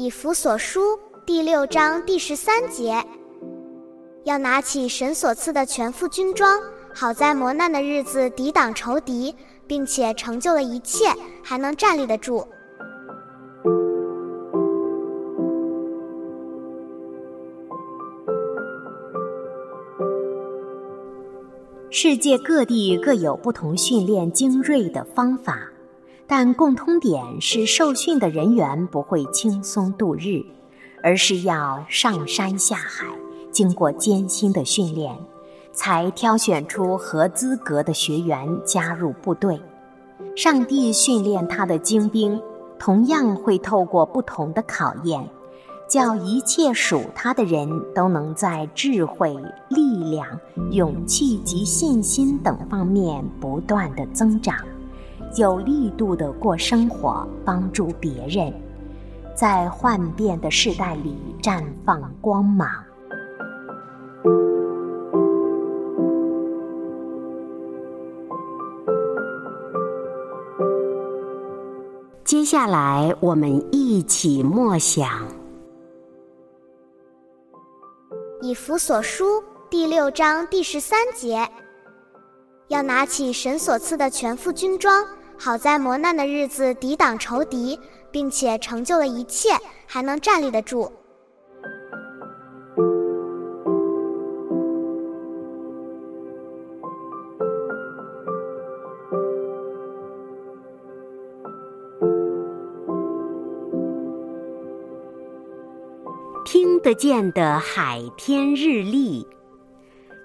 以弗所书第六章第十三节，要拿起神所赐的全副军装，好在磨难的日子抵挡仇敌，并且成就了一切，还能站立得住。世界各地各有不同训练精锐的方法。但共通点是，受训的人员不会轻松度日，而是要上山下海，经过艰辛的训练，才挑选出合资格的学员加入部队。上帝训练他的精兵，同样会透过不同的考验，叫一切属他的人都能在智慧、力量、勇气及信心等方面不断的增长。有力度的过生活，帮助别人，在幻变的时代里绽放光芒。接下来，我们一起默想《以弗所书》第六章第十三节，要拿起神所赐的全副军装。好在磨难的日子抵挡仇敌，并且成就了一切，还能站立得住。听得见的海天日历。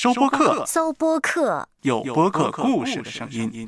收播客，搜播客，有播客故事的声音。